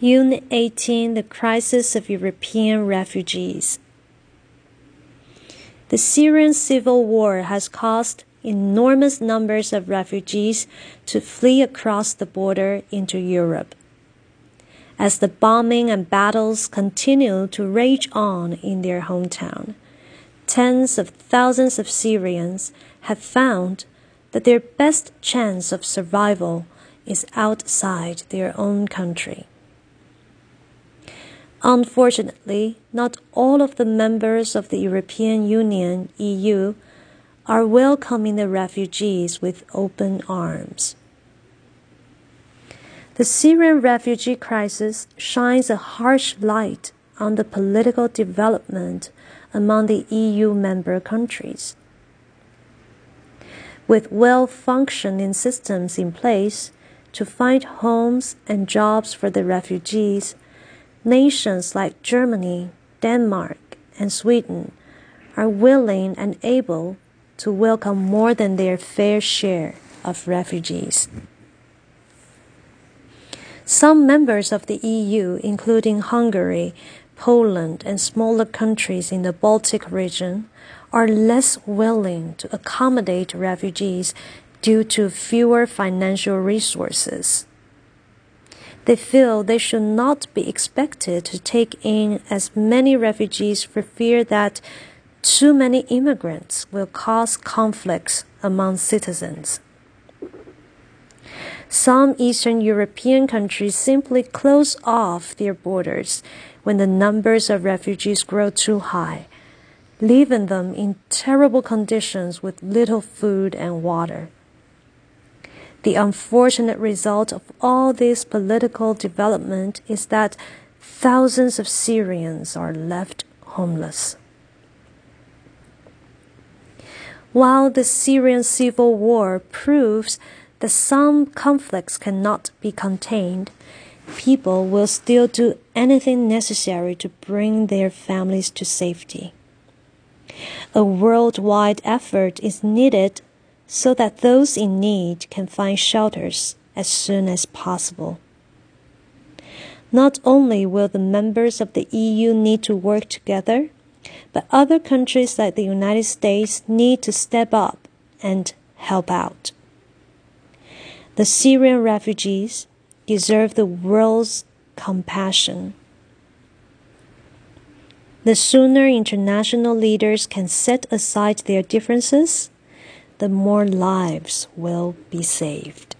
Unit 18 The Crisis of European Refugees. The Syrian civil war has caused enormous numbers of refugees to flee across the border into Europe. As the bombing and battles continue to rage on in their hometown, tens of thousands of Syrians have found that their best chance of survival is outside their own country. Unfortunately, not all of the members of the European Union, EU, are welcoming the refugees with open arms. The Syrian refugee crisis shines a harsh light on the political development among the EU member countries. With well functioning systems in place to find homes and jobs for the refugees, Nations like Germany, Denmark, and Sweden are willing and able to welcome more than their fair share of refugees. Some members of the EU, including Hungary, Poland, and smaller countries in the Baltic region, are less willing to accommodate refugees due to fewer financial resources. They feel they should not be expected to take in as many refugees for fear that too many immigrants will cause conflicts among citizens. Some Eastern European countries simply close off their borders when the numbers of refugees grow too high, leaving them in terrible conditions with little food and water. The unfortunate result of all this political development is that thousands of Syrians are left homeless. While the Syrian civil war proves that some conflicts cannot be contained, people will still do anything necessary to bring their families to safety. A worldwide effort is needed so that those in need can find shelters as soon as possible. Not only will the members of the EU need to work together, but other countries like the United States need to step up and help out. The Syrian refugees deserve the world's compassion. The sooner international leaders can set aside their differences the more lives will be saved.